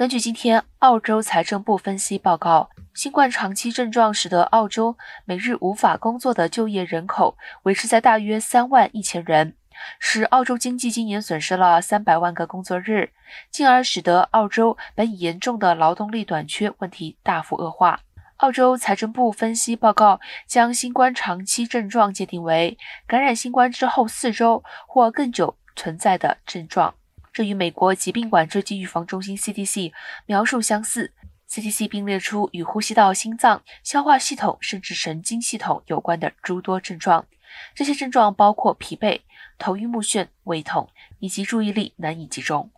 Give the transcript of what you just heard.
根据今天澳洲财政部分析报告，新冠长期症状使得澳洲每日无法工作的就业人口维持在大约三万一千人，使澳洲经济今年损失了三百万个工作日，进而使得澳洲本已严重的劳动力短缺问题大幅恶化。澳洲财政部分析报告将新冠长期症状界定为感染新冠之后四周或更久存在的症状。这与美国疾病管制及预防中心 （CDC） 描述相似。CDC 并列出与呼吸道、心脏、消化系统甚至神经系统有关的诸多症状。这些症状包括疲惫、头晕目眩、胃痛以及注意力难以集中。